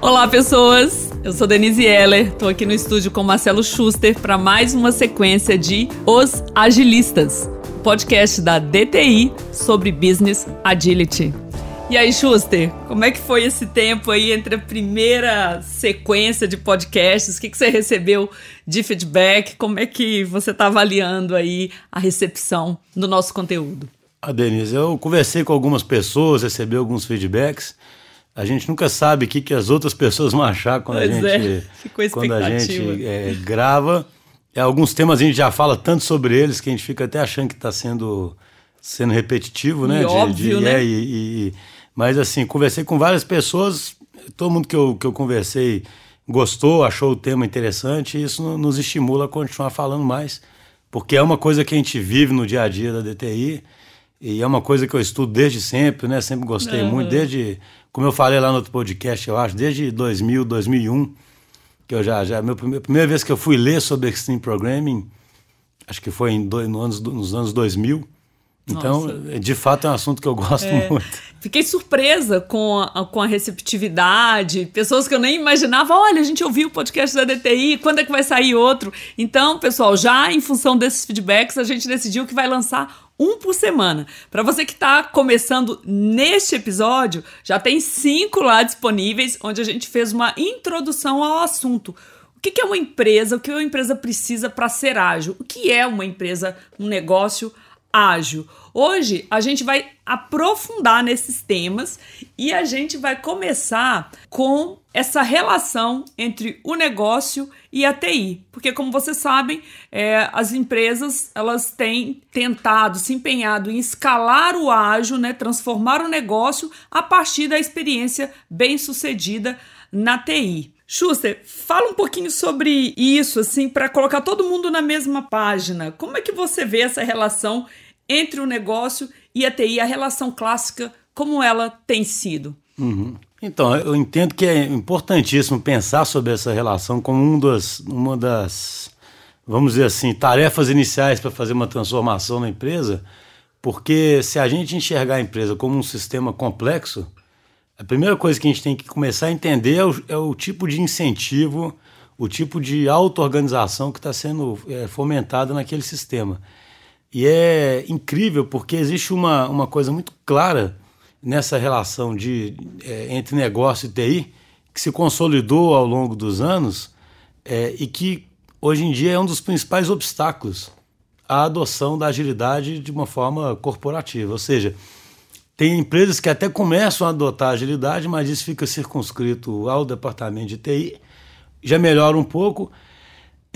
Olá, pessoas! Eu sou Denise Heller, estou aqui no estúdio com Marcelo Schuster para mais uma sequência de Os Agilistas, podcast da DTI sobre Business Agility. E aí, Schuster, como é que foi esse tempo aí entre a primeira sequência de podcasts? O que, que você recebeu de feedback? Como é que você está avaliando aí a recepção do nosso conteúdo? Ah, Denise, eu conversei com algumas pessoas, recebi alguns feedbacks. A gente nunca sabe o que, que as outras pessoas vão achar quando pois a gente, é. quando a gente é, grava. É, alguns temas a gente já fala tanto sobre eles que a gente fica até achando que está sendo, sendo repetitivo, né? E de, óbvio, de, né? É, e, e, mas assim, conversei com várias pessoas, todo mundo que eu, que eu conversei gostou, achou o tema interessante, e isso nos estimula a continuar falando mais, porque é uma coisa que a gente vive no dia a dia da DTI, e é uma coisa que eu estudo desde sempre, né? Sempre gostei uhum. muito, desde, como eu falei lá no outro podcast, eu acho, desde 2000, 2001, que eu já, já, meu, a primeira vez que eu fui ler sobre Extreme Programming, acho que foi em no anos, nos anos 2000, então, Nossa. de fato, é um assunto que eu gosto é. muito. Fiquei surpresa com a, com a receptividade. Pessoas que eu nem imaginava. Olha, a gente ouviu o podcast da DTI, quando é que vai sair outro? Então, pessoal, já em função desses feedbacks, a gente decidiu que vai lançar um por semana. Para você que está começando neste episódio, já tem cinco lá disponíveis, onde a gente fez uma introdução ao assunto. O que é uma empresa? O que uma empresa precisa para ser ágil? O que é uma empresa, um negócio ágil? Ágil. Hoje a gente vai aprofundar nesses temas e a gente vai começar com essa relação entre o negócio e a TI, porque como vocês sabem, é, as empresas elas têm tentado, se empenhado em escalar o ágil, né, transformar o negócio a partir da experiência bem sucedida na TI. Schuster, fala um pouquinho sobre isso, assim, para colocar todo mundo na mesma página. Como é que você vê essa relação entre o negócio e a TI, a relação clássica, como ela tem sido? Uhum. Então, eu entendo que é importantíssimo pensar sobre essa relação como um das, uma das, vamos dizer assim, tarefas iniciais para fazer uma transformação na empresa, porque se a gente enxergar a empresa como um sistema complexo, a primeira coisa que a gente tem que começar a entender é o, é o tipo de incentivo, o tipo de auto-organização que está sendo é, fomentada naquele sistema. E é incrível porque existe uma, uma coisa muito clara nessa relação de, é, entre negócio e TI que se consolidou ao longo dos anos é, e que hoje em dia é um dos principais obstáculos à adoção da agilidade de uma forma corporativa. Ou seja, tem empresas que até começam a adotar agilidade, mas isso fica circunscrito ao departamento de TI, já melhora um pouco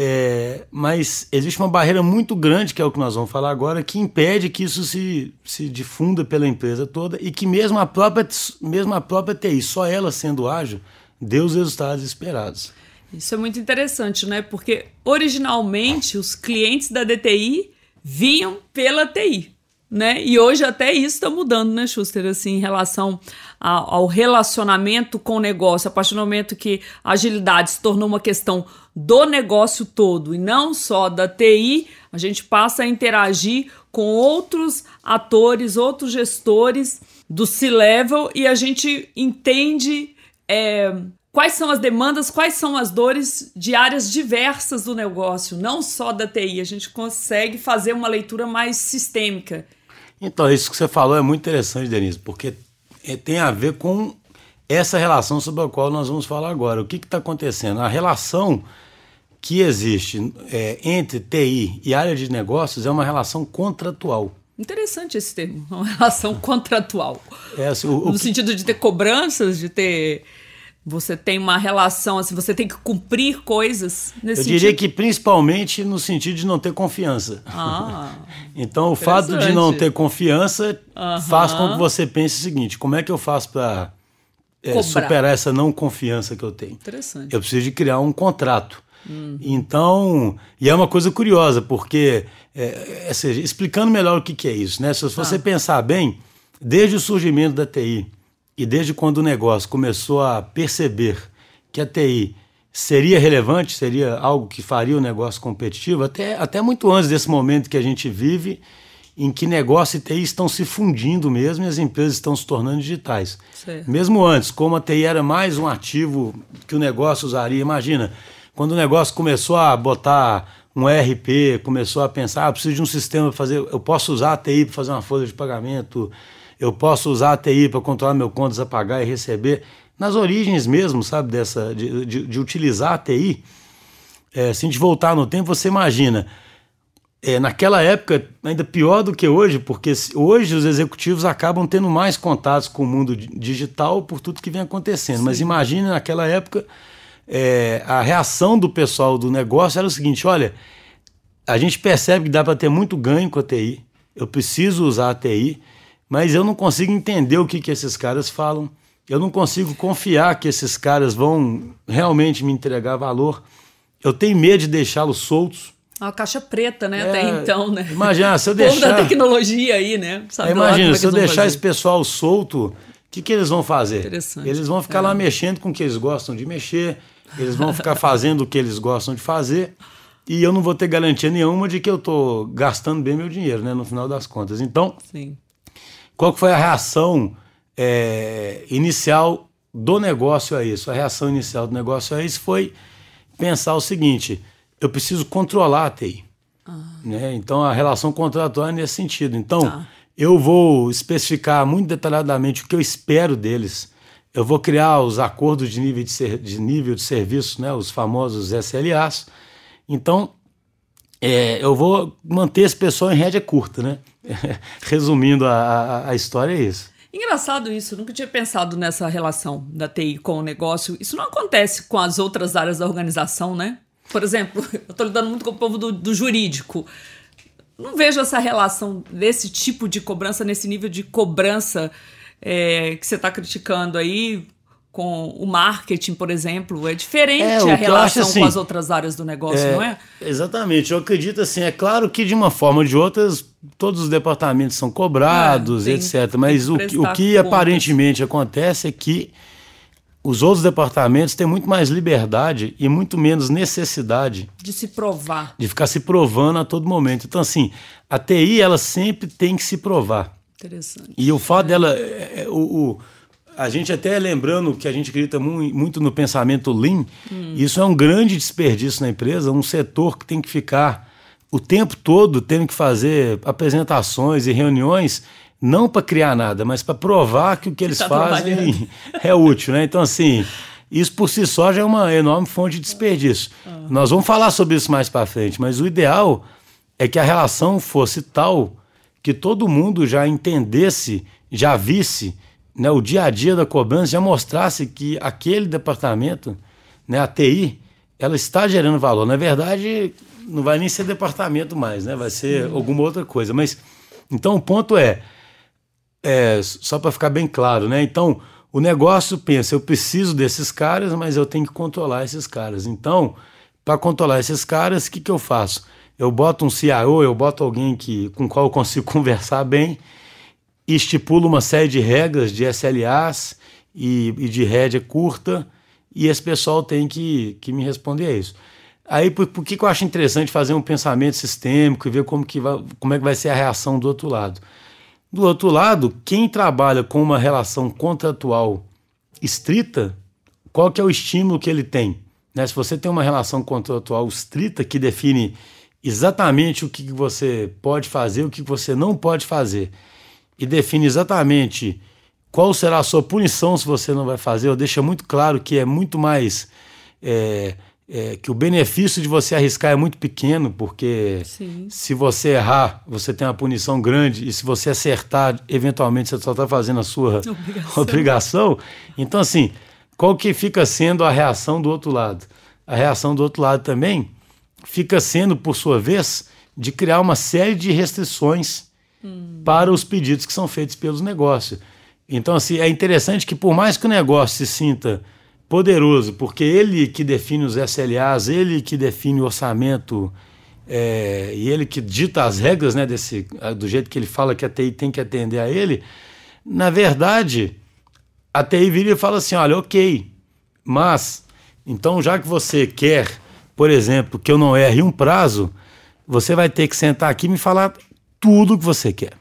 é, mas existe uma barreira muito grande, que é o que nós vamos falar agora, que impede que isso se, se difunda pela empresa toda e que mesmo a própria, mesmo a própria TI, só ela sendo ágil, dê os resultados esperados. Isso é muito interessante, né? Porque originalmente os clientes da DTI vinham pela TI né? E hoje até isso está mudando, né, Schuster, assim, em relação ao, ao relacionamento com o negócio, a partir do momento que a agilidade se tornou uma questão do negócio todo e não só da TI, a gente passa a interagir com outros atores, outros gestores do C-level e a gente entende é, quais são as demandas, quais são as dores de áreas diversas do negócio, não só da TI. A gente consegue fazer uma leitura mais sistêmica. Então, isso que você falou é muito interessante, Denise, porque é, tem a ver com essa relação sobre a qual nós vamos falar agora. O que está acontecendo? A relação que existe é, entre TI e área de negócios é uma relação contratual. Interessante esse termo, uma relação contratual. É, assim, o, no o sentido de ter cobranças, de ter você tem uma relação, assim, você tem que cumprir coisas nesse Eu diria sentido? que principalmente no sentido de não ter confiança. Ah, então o fato de não ter confiança faz com que você pense o seguinte: como é que eu faço para é, superar essa não confiança que eu tenho? Interessante. Eu preciso de criar um contrato. Hum. Então, e é uma coisa curiosa, porque, é, é, seja, explicando melhor o que, que é isso, né? Se você ah. pensar bem, desde o surgimento da TI, e desde quando o negócio começou a perceber que a TI seria relevante, seria algo que faria o negócio competitivo, até, até muito antes desse momento que a gente vive, em que negócio e TI estão se fundindo mesmo e as empresas estão se tornando digitais. Certo. Mesmo antes, como a TI era mais um ativo que o negócio usaria, imagina, quando o negócio começou a botar um ERP, começou a pensar, ah, preciso de um sistema para fazer, eu posso usar a TI para fazer uma folha de pagamento, eu posso usar a TI para controlar meu contas a pagar e receber. Nas origens mesmo, sabe, dessa, de, de, de utilizar a TI, é, se a gente voltar no tempo, você imagina, é, naquela época, ainda pior do que hoje, porque hoje os executivos acabam tendo mais contatos com o mundo digital por tudo que vem acontecendo. Sim. Mas imagine naquela época é, a reação do pessoal do negócio era o seguinte: olha, a gente percebe que dá para ter muito ganho com a TI, eu preciso usar a TI, mas eu não consigo entender o que, que esses caras falam, eu não consigo confiar que esses caras vão realmente me entregar valor, eu tenho medo de deixá-los soltos uma caixa preta, né? É, Até então, né? Imagina, se eu deixar. da tecnologia aí, né? Sabe imagina, é se eu deixar fazer. esse pessoal solto, o que, que eles vão fazer? Interessante. Eles vão ficar é. lá mexendo com o que eles gostam de mexer, eles vão ficar fazendo o que eles gostam de fazer, e eu não vou ter garantia nenhuma de que eu estou gastando bem meu dinheiro, né? No final das contas. Então, Sim. qual foi a reação é, inicial do negócio a isso? A reação inicial do negócio a isso foi pensar o seguinte eu preciso controlar a TI. Ah. Né? Então, a relação contratual é nesse sentido. Então, tá. eu vou especificar muito detalhadamente o que eu espero deles. Eu vou criar os acordos de nível de, ser, de, nível de serviço, né? os famosos SLAs. Então, é, eu vou manter esse pessoal em rédea curta. Né? Resumindo, a, a, a história é isso. Engraçado isso, nunca tinha pensado nessa relação da TI com o negócio. Isso não acontece com as outras áreas da organização, né? Por exemplo, eu estou lidando muito com o povo do, do jurídico. Não vejo essa relação desse tipo de cobrança, nesse nível de cobrança é, que você está criticando aí com o marketing, por exemplo, é diferente é, a relação assim, com as outras áreas do negócio, é, não é? Exatamente. Eu acredito assim, é claro que de uma forma ou de outra todos os departamentos são cobrados, é, tem, etc. Mas o, o que aparentemente acontece é que os outros departamentos têm muito mais liberdade e muito menos necessidade de se provar, de ficar se provando a todo momento. Então, assim, a TI ela sempre tem que se provar. Interessante. E o fato é. dela, é, o, o, a gente até lembrando que a gente acredita muito, muito no pensamento lean, hum. isso é um grande desperdício na empresa, um setor que tem que ficar o tempo todo tendo que fazer apresentações e reuniões não para criar nada, mas para provar que o que eles tá fazem é útil, né? Então, assim, isso por si só já é uma enorme fonte de desperdício. Ah. Nós vamos falar sobre isso mais para frente, mas o ideal é que a relação fosse tal que todo mundo já entendesse, já visse né, o dia a dia da cobrança, já mostrasse que aquele departamento, né, a TI, ela está gerando valor. Na verdade, não vai nem ser departamento mais, né? Vai ser Sim. alguma outra coisa. Mas então o ponto é é, só para ficar bem claro, né? Então, o negócio pensa, eu preciso desses caras, mas eu tenho que controlar esses caras. Então, para controlar esses caras, o que, que eu faço? Eu boto um CIO, eu boto alguém que, com qual eu consigo conversar bem, estipulo uma série de regras de SLAs e, e de rédea curta, e esse pessoal tem que, que me responder a isso. Aí, por, por que, que eu acho interessante fazer um pensamento sistêmico e ver como, que vai, como é que vai ser a reação do outro lado? Do outro lado, quem trabalha com uma relação contratual estrita, qual que é o estímulo que ele tem? Né? Se você tem uma relação contratual estrita que define exatamente o que você pode fazer, o que você não pode fazer, e define exatamente qual será a sua punição se você não vai fazer, ou deixa muito claro que é muito mais é, é, que o benefício de você arriscar é muito pequeno, porque Sim. se você errar, você tem uma punição grande, e se você acertar, eventualmente você só está fazendo a sua obrigação. obrigação. Então, assim, qual que fica sendo a reação do outro lado? A reação do outro lado também fica sendo, por sua vez, de criar uma série de restrições hum. para os pedidos que são feitos pelos negócios. Então, assim, é interessante que por mais que o negócio se sinta poderoso, porque ele que define os SLAs, ele que define o orçamento é, e ele que dita as regras né, desse, do jeito que ele fala que a TI tem que atender a ele, na verdade, a TI vira e fala assim: olha, ok, mas então já que você quer, por exemplo, que eu não erre um prazo, você vai ter que sentar aqui e me falar tudo que você quer.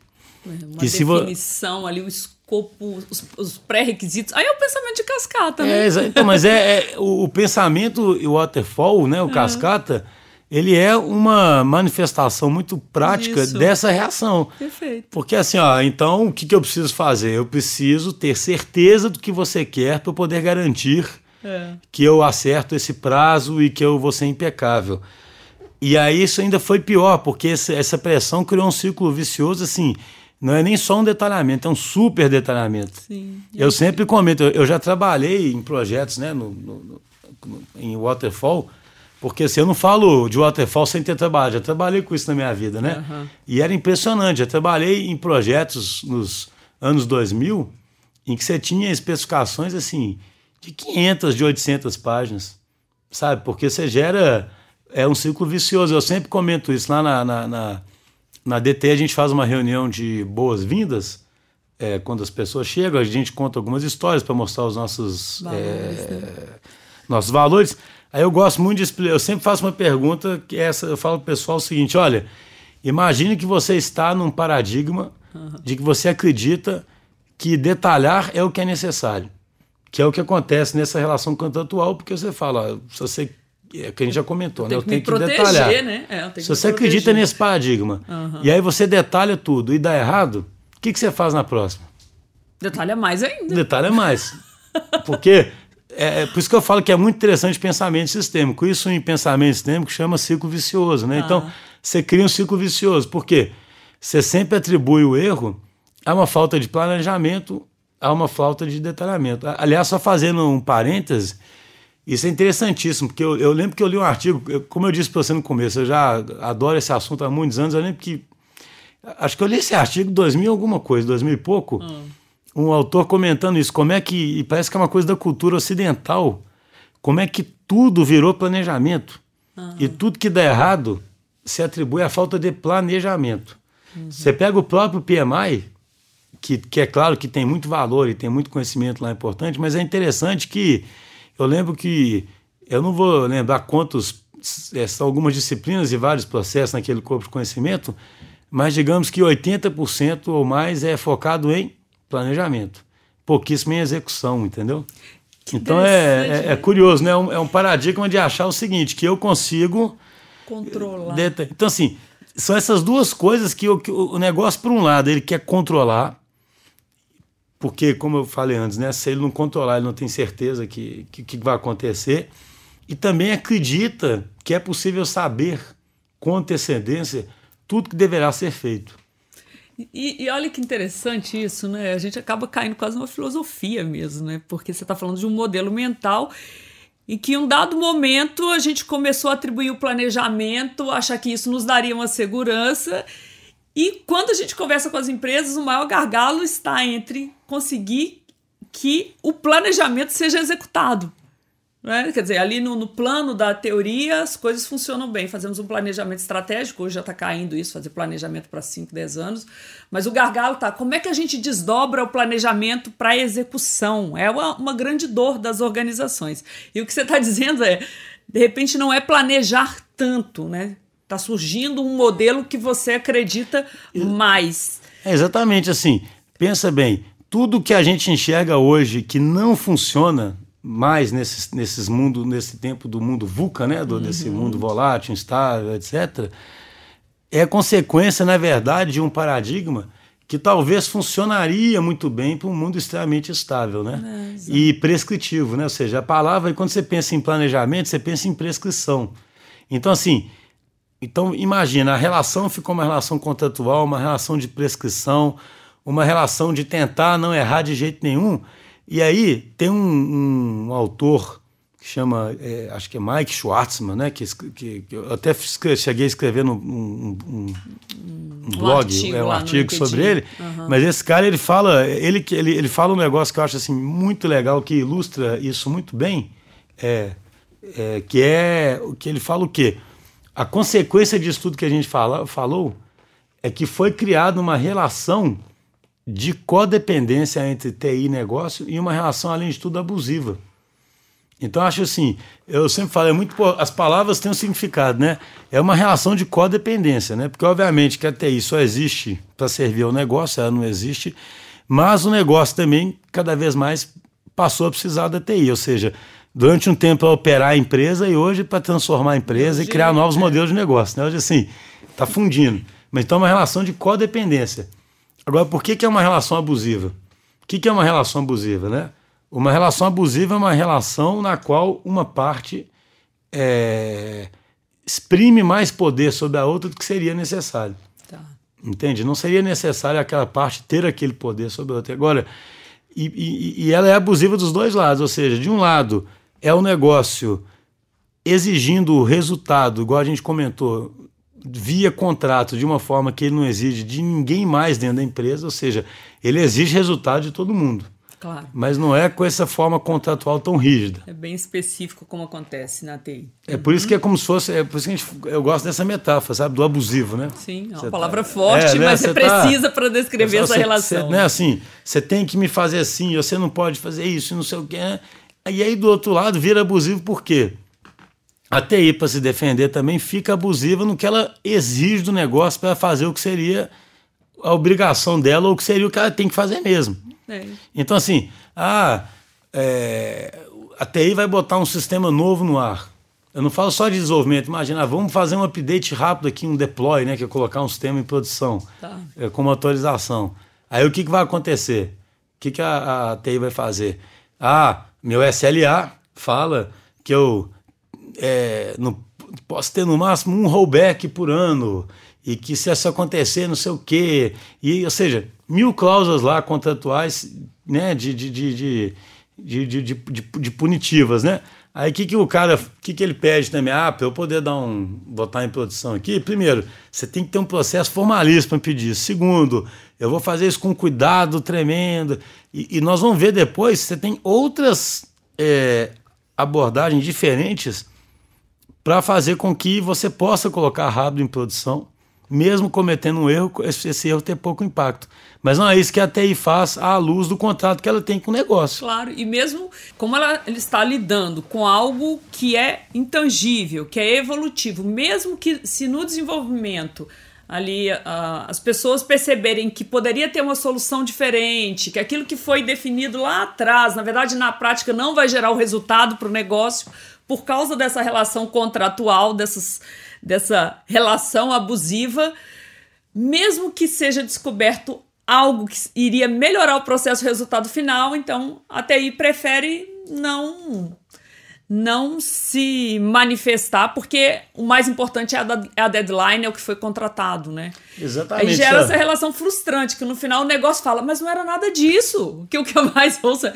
É, uma e definição vo... ali, o escopo, os, os pré-requisitos. Aí é o pensamento de cascata, né? É, então, mas é, é o, o, pensamento, o waterfall, né, o cascata, ele é uma manifestação muito prática Isso. dessa reação. Perfeito. Porque assim, ó, então o que, que eu preciso fazer? Eu preciso ter certeza do que você quer para eu poder garantir é. que eu acerto esse prazo e que eu vou ser impecável. E aí isso ainda foi pior, porque essa pressão criou um círculo vicioso assim. Não é nem só um detalhamento, é um super detalhamento. Sim, eu sempre comento, eu já trabalhei em projetos né, no, no, no, em Waterfall, porque assim, eu não falo de Waterfall sem ter trabalhado, já trabalhei com isso na minha vida, né? Uhum. E era impressionante, eu trabalhei em projetos nos anos 2000 em que você tinha especificações assim de 500, de 800 páginas, sabe? Porque você gera é um ciclo vicioso. Eu sempre comento isso lá na, na, na, na DT. A gente faz uma reunião de boas-vindas. É, quando as pessoas chegam, a gente conta algumas histórias para mostrar os nossos valores, é, né? nossos valores. Aí eu gosto muito de explicar. Eu sempre faço uma pergunta que é essa eu falo para o pessoal o seguinte: olha, imagine que você está num paradigma uhum. de que você acredita que detalhar é o que é necessário que é o que acontece nessa relação contratual, porque você fala, se você é que a gente já comentou, eu né? Eu tenho que, proteger, detalhar. Né? É, se você acredita nesse paradigma uhum. e aí você detalha tudo e dá errado, o que, que você faz na próxima? Detalha mais ainda. Detalha mais. Porque é, é, por isso que eu falo que é muito interessante pensamento sistêmico. Isso em pensamento sistêmico chama ciclo vicioso, né? Então, ah. você cria um ciclo vicioso. Por quê? Você sempre atribui o erro a uma falta de planejamento há uma falta de detalhamento. Aliás, só fazendo um parêntese, isso é interessantíssimo, porque eu, eu lembro que eu li um artigo, eu, como eu disse para você no começo, eu já adoro esse assunto há muitos anos, eu lembro que, acho que eu li esse artigo em 2000 alguma coisa, 2000 e pouco, hum. um autor comentando isso, como é que, e parece que é uma coisa da cultura ocidental, como é que tudo virou planejamento, uhum. e tudo que dá errado se atribui à falta de planejamento. Uhum. Você pega o próprio PMI, que, que é claro que tem muito valor e tem muito conhecimento lá importante, mas é interessante que eu lembro que eu não vou lembrar quantos é, são algumas disciplinas e vários processos naquele corpo de conhecimento, mas digamos que 80% ou mais é focado em planejamento, pouquíssimo em execução, entendeu? Que então é, é, é, curioso, né? É um, é um paradigma de achar o seguinte, que eu consigo controlar. Então assim, são essas duas coisas que, que o negócio por um lado ele quer controlar porque, como eu falei antes, né, se ele não controlar, ele não tem certeza que, que, que vai acontecer. E também acredita que é possível saber com antecedência tudo que deverá ser feito. E, e, olha que interessante isso, né? A gente acaba caindo quase numa filosofia mesmo, né? Porque você está falando de um modelo mental e que em um dado momento a gente começou a atribuir o planejamento, achar que isso nos daria uma segurança e quando a gente conversa com as empresas, o maior gargalo está entre conseguir que o planejamento seja executado. Né? Quer dizer, ali no, no, plano da teoria as coisas funcionam bem. Fazemos um planejamento estratégico, hoje já está caindo isso, fazer planejamento para 5, 10 anos. Mas o gargalo está como é que a gente desdobra o planejamento para execução? É uma, uma grande dor das organizações. E o que você está dizendo é, de repente, não é planejar tanto, né? Está surgindo um modelo que você acredita mais. É exatamente assim. Pensa bem, tudo que a gente enxerga hoje que não funciona mais nesses, nesses mundo, nesse tempo do mundo VUCA, né? Do, uhum. Desse mundo volátil, instável, etc., é consequência, na verdade, de um paradigma que talvez funcionaria muito bem para um mundo extremamente estável, né? É, e prescritivo, né? Ou seja, a palavra, quando você pensa em planejamento, você pensa em prescrição. Então, assim, então, imagina, a relação ficou uma relação contratual, uma relação de prescrição, uma relação de tentar não errar de jeito nenhum. E aí tem um, um autor que chama, é, acho que é Mike Schwartzman, né? Que, que, que eu até cheguei a escrever num um, um, um, blog, um artigo, é, um artigo sobre ele. Uhum. Mas esse cara ele fala, ele, ele, ele fala um negócio que eu acho assim muito legal que ilustra isso muito bem, é, é que é que ele fala o quê? A consequência disso tudo que a gente fala, falou é que foi criada uma relação de codependência entre TI e negócio e uma relação, além de tudo, abusiva. Então, acho assim, eu sempre falo, é muito, pô, as palavras têm um significado, né? É uma relação de codependência, né? Porque, obviamente, que a TI só existe para servir ao negócio, ela não existe, mas o negócio também, cada vez mais, passou a precisar da TI, ou seja, durante um tempo para operar a empresa e hoje para transformar a empresa hoje, e criar novos é. modelos de negócio, né? Hoje, assim, está fundindo. Mas então é uma relação de codependência. Agora, por que, que é uma relação abusiva? O que, que é uma relação abusiva, né? Uma relação abusiva é uma relação na qual uma parte é, exprime mais poder sobre a outra do que seria necessário. Tá. Entende? Não seria necessário aquela parte ter aquele poder sobre a outra. Agora, e, e, e ela é abusiva dos dois lados, ou seja, de um lado é o negócio exigindo o resultado, igual a gente comentou, via contrato de uma forma que ele não exige de ninguém mais dentro da empresa, ou seja, ele exige resultado de todo mundo. Claro. Mas não é com essa forma contratual tão rígida. É bem específico como acontece na TI. É por isso que é como se fosse. É por isso que gente, eu gosto dessa metáfora, sabe? Do abusivo, né? Sim, é uma você palavra tá, forte, é, né? mas é precisa tá, para descrever essa você, relação. Você, né, assim, você tem que me fazer assim, você não pode fazer isso, não sei o quê. Né? E aí, do outro lado, vira abusivo por quê? A TI, para se defender, também fica abusiva no que ela exige do negócio para fazer o que seria a obrigação dela ou o que seria o que ela tem que fazer mesmo. É. Então, assim, ah, é, a TI vai botar um sistema novo no ar. Eu não falo só de desenvolvimento, imagina, ah, vamos fazer um update rápido aqui, um deploy, né, que é colocar um sistema em produção, tá. é, com uma atualização. Aí o que, que vai acontecer? O que, que a, a TI vai fazer? Ah, meu SLA fala que eu é, não, posso ter no máximo um rollback por ano e que se isso acontecer, não sei o quê. E, ou seja, mil cláusulas lá contratuais né, de, de, de, de, de punitivas, né? Aí o que, que o cara, o que, que ele pede também? Ah, para eu poder dar um, botar em produção aqui, primeiro, você tem que ter um processo formalista para pedir. Segundo, eu vou fazer isso com cuidado tremendo. E, e nós vamos ver depois, você tem outras é, abordagens diferentes para fazer com que você possa colocar rápido em produção mesmo cometendo um erro, esse erro ter pouco impacto. Mas não é isso que a TI faz à luz do contrato que ela tem com o negócio. Claro, e mesmo como ela, ela está lidando com algo que é intangível, que é evolutivo, mesmo que se no desenvolvimento ali uh, as pessoas perceberem que poderia ter uma solução diferente, que aquilo que foi definido lá atrás, na verdade, na prática, não vai gerar o resultado para o negócio por causa dessa relação contratual, dessas dessa relação abusiva, mesmo que seja descoberto algo que iria melhorar o processo resultado final, então a TI prefere não não se manifestar, porque o mais importante é a, é a deadline, é o que foi contratado, né? Exatamente. Aí gera essa relação frustrante, que no final o negócio fala, mas não era nada disso. Que o que eu mais ouço é,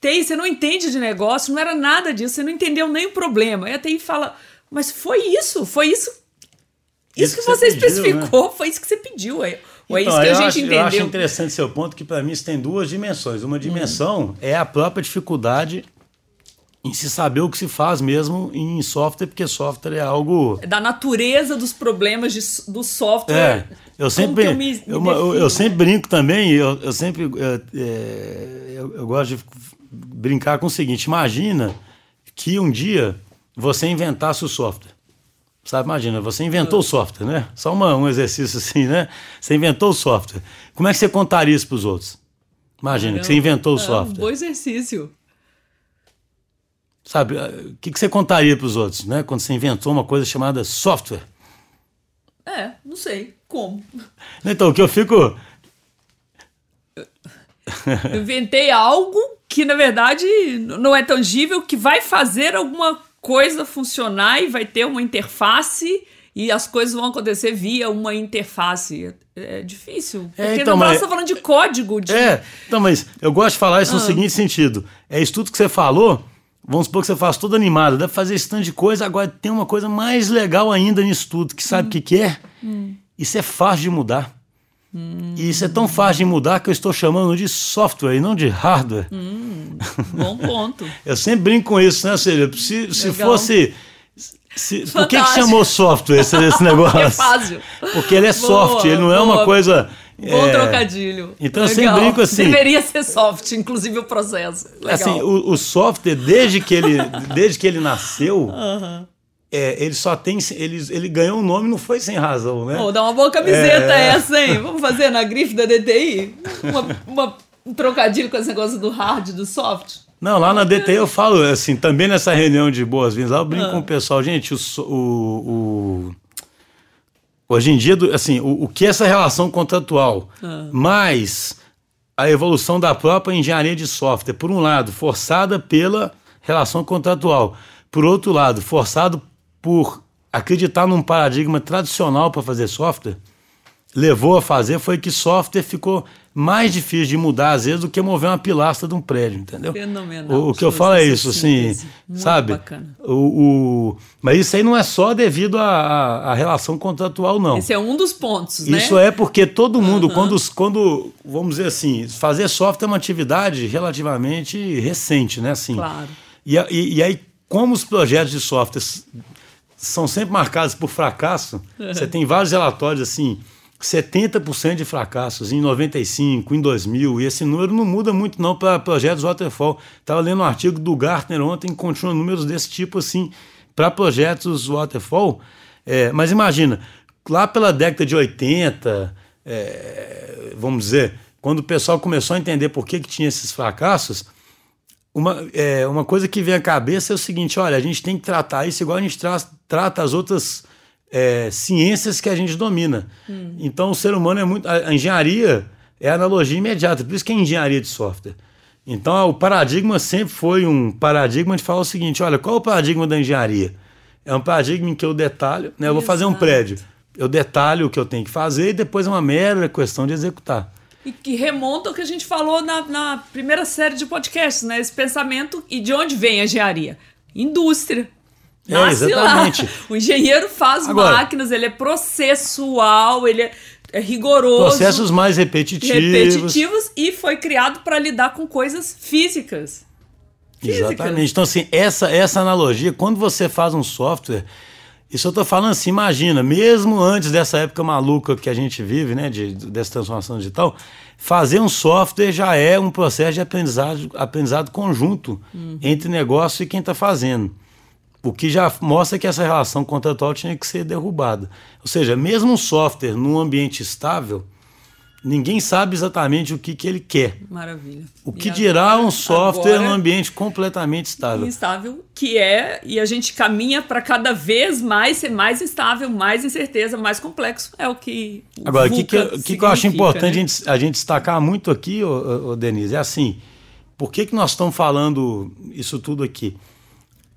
TI, você não entende de negócio, não era nada disso, você não entendeu nem o problema. E a TI fala, mas foi isso, foi isso. Isso, isso que, que, você, pediu, especificou, né? foi isso que você pediu. É, ou é então, isso que a gente acho, entendeu. Eu acho interessante seu ponto, que para mim isso tem duas dimensões. Uma dimensão hum. é a própria dificuldade em se saber o que se faz mesmo em software, porque software é algo. É da natureza dos problemas de, do software. É, eu sempre, eu, me, me eu, eu, eu, sempre brinco também, eu, eu sempre. É, é, eu, eu gosto de brincar com o seguinte: imagina que um dia você inventasse o software. Sabe, imagina, você inventou o software, né? Só uma, um exercício assim, né? Você inventou o software. Como é que você contaria isso para os outros? Imagina, que você inventou o é software. Um bom exercício. Sabe, eh, o que, que você contaria para os outros, né? Quando você inventou uma coisa chamada software? É, não sei. Como? Então, o que eu fico. Eu inventei algo que, na verdade, não é tangível, que vai fazer alguma coisa funcionar e vai ter uma interface e as coisas vão acontecer via uma interface. É difícil. É, porque então, não está falando de código. De... É, então, mas eu gosto de falar isso ah. no seguinte sentido. É isso tudo que você falou, vamos supor que você faz tudo animado, deve fazer esse tanto de coisa, agora tem uma coisa mais legal ainda nisso tudo, que sabe o hum. que, que é? Hum. Isso é fácil de mudar. Hum. E isso é tão fácil de mudar que eu estou chamando de software e não de hardware. Hum, bom ponto. eu sempre brinco com isso, né? Seja, se, se fosse. Se, por que, que chamou software esse, esse negócio? é fácil. Porque ele é boa, soft, ele não é boa. uma coisa. Bom é, trocadilho. Então Legal. eu sempre brinco assim. Deveria ser soft, inclusive o processo. Legal. Assim, o, o software, desde que ele, desde que ele nasceu, uhum. É, ele só tem. Ele, ele ganhou um nome, não foi sem razão, né? Oh, dá uma boa camiseta é... essa, hein? Vamos fazer na grife da DTI? Uma, uma, um trocadilho com esse negócio do hard do soft? Não, lá na DTI eu falo assim, também nessa reunião de boas-vindas, lá eu brinco ah. com o pessoal, gente, o, o, o hoje em dia, assim, o, o que é essa relação contratual, ah. mais a evolução da própria engenharia de software, por um lado, forçada pela relação contratual, por outro lado, forçado por acreditar num paradigma tradicional para fazer software, levou a fazer foi que software ficou mais difícil de mudar às vezes do que mover uma pilastra de um prédio, entendeu? Fenomenal. O, o que eu falo é isso, assim, sabe? Bacana. O, o, mas isso aí não é só devido à, à, relação contratual, não. Esse é um dos pontos, né? Isso é porque todo mundo, uhum. quando, quando, vamos dizer assim, fazer software é uma atividade relativamente recente, né? Assim, claro. E, e, e aí, como os projetos de software são sempre marcados por fracasso. Uhum. Você tem vários relatórios assim, 70% de fracassos em 95, em 2000, e esse número não muda muito não para projetos waterfall. Estava lendo um artigo do Gartner ontem que continua números desse tipo assim para projetos waterfall. É, mas imagina, lá pela década de 80, é, vamos dizer, quando o pessoal começou a entender por que, que tinha esses fracassos, uma, é, uma coisa que vem à cabeça é o seguinte: olha, a gente tem que tratar isso igual a gente tra trata as outras é, ciências que a gente domina. Hum. Então, o ser humano é muito. A, a, engenharia é a analogia imediata, por isso que é engenharia de software. Então, o paradigma sempre foi um paradigma de falar o seguinte: olha, qual é o paradigma da engenharia? É um paradigma em que eu detalho, né? Eu vou fazer um prédio, eu detalho o que eu tenho que fazer e depois é uma mera questão de executar. E que remonta ao que a gente falou na, na primeira série de podcasts, né? Esse pensamento e de onde vem a engenharia? Indústria. É, exatamente. Lá. O engenheiro faz Agora, máquinas, ele é processual, ele é, é rigoroso. Processos mais repetitivos. Repetitivos e foi criado para lidar com coisas físicas. físicas. Exatamente. Então, assim, essa, essa analogia, quando você faz um software, isso eu tô falando assim, imagina, mesmo antes dessa época maluca que a gente vive, né, de, dessa transformação digital, fazer um software já é um processo de aprendizado, aprendizado conjunto uhum. entre negócio e quem está fazendo. O que já mostra que essa relação contratual tinha que ser derrubada. Ou seja, mesmo um software num ambiente estável, Ninguém sabe exatamente o que, que ele quer. Maravilha. O que dirá um software num ambiente completamente estável. Instável, que é, e a gente caminha para cada vez mais ser mais instável, mais incerteza, mais complexo. É o que. O Agora, o que, que, que, que eu acho importante né? a, gente, a gente destacar muito aqui, ô, ô, Denise, é assim: por que, que nós estamos falando isso tudo aqui?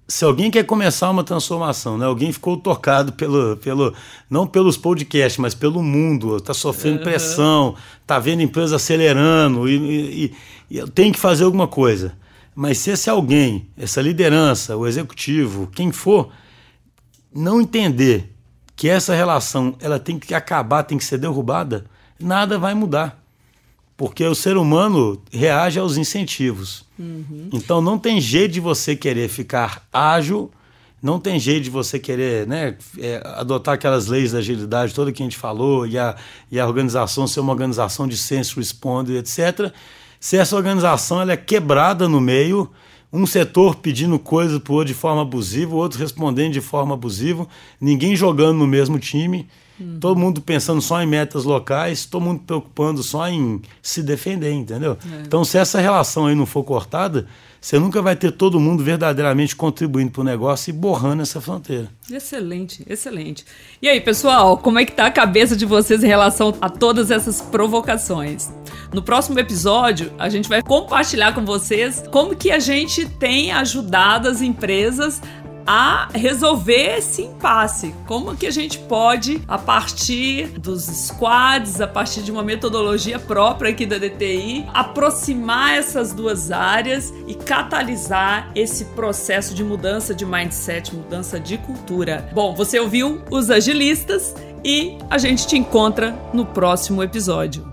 Se alguém quer começar uma transformação, né? Alguém ficou tocado pelo, pelo não pelos podcasts, mas pelo mundo, está sofrendo uhum. pressão, está vendo empresa acelerando e, e, e tem que fazer alguma coisa. Mas se esse alguém, essa liderança, o executivo, quem for, não entender que essa relação ela tem que acabar, tem que ser derrubada, nada vai mudar. Porque o ser humano reage aos incentivos. Uhum. Então não tem jeito de você querer ficar ágil, não tem jeito de você querer né, é, adotar aquelas leis da agilidade toda que a gente falou, e a, e a organização ser uma organização de sense responder, etc. Se essa organização ela é quebrada no meio, um setor pedindo coisas para o outro de forma abusiva, o outro respondendo de forma abusiva, ninguém jogando no mesmo time. Uhum. Todo mundo pensando só em metas locais, todo mundo preocupando só em se defender, entendeu? É. Então, se essa relação aí não for cortada, você nunca vai ter todo mundo verdadeiramente contribuindo para o negócio e borrando essa fronteira. Excelente, excelente. E aí, pessoal, como é que tá a cabeça de vocês em relação a todas essas provocações? No próximo episódio, a gente vai compartilhar com vocês como que a gente tem ajudado as empresas a resolver esse impasse. Como que a gente pode, a partir dos squads, a partir de uma metodologia própria aqui da DTI, aproximar essas duas áreas e catalisar esse processo de mudança de mindset, mudança de cultura. Bom, você ouviu os agilistas e a gente te encontra no próximo episódio.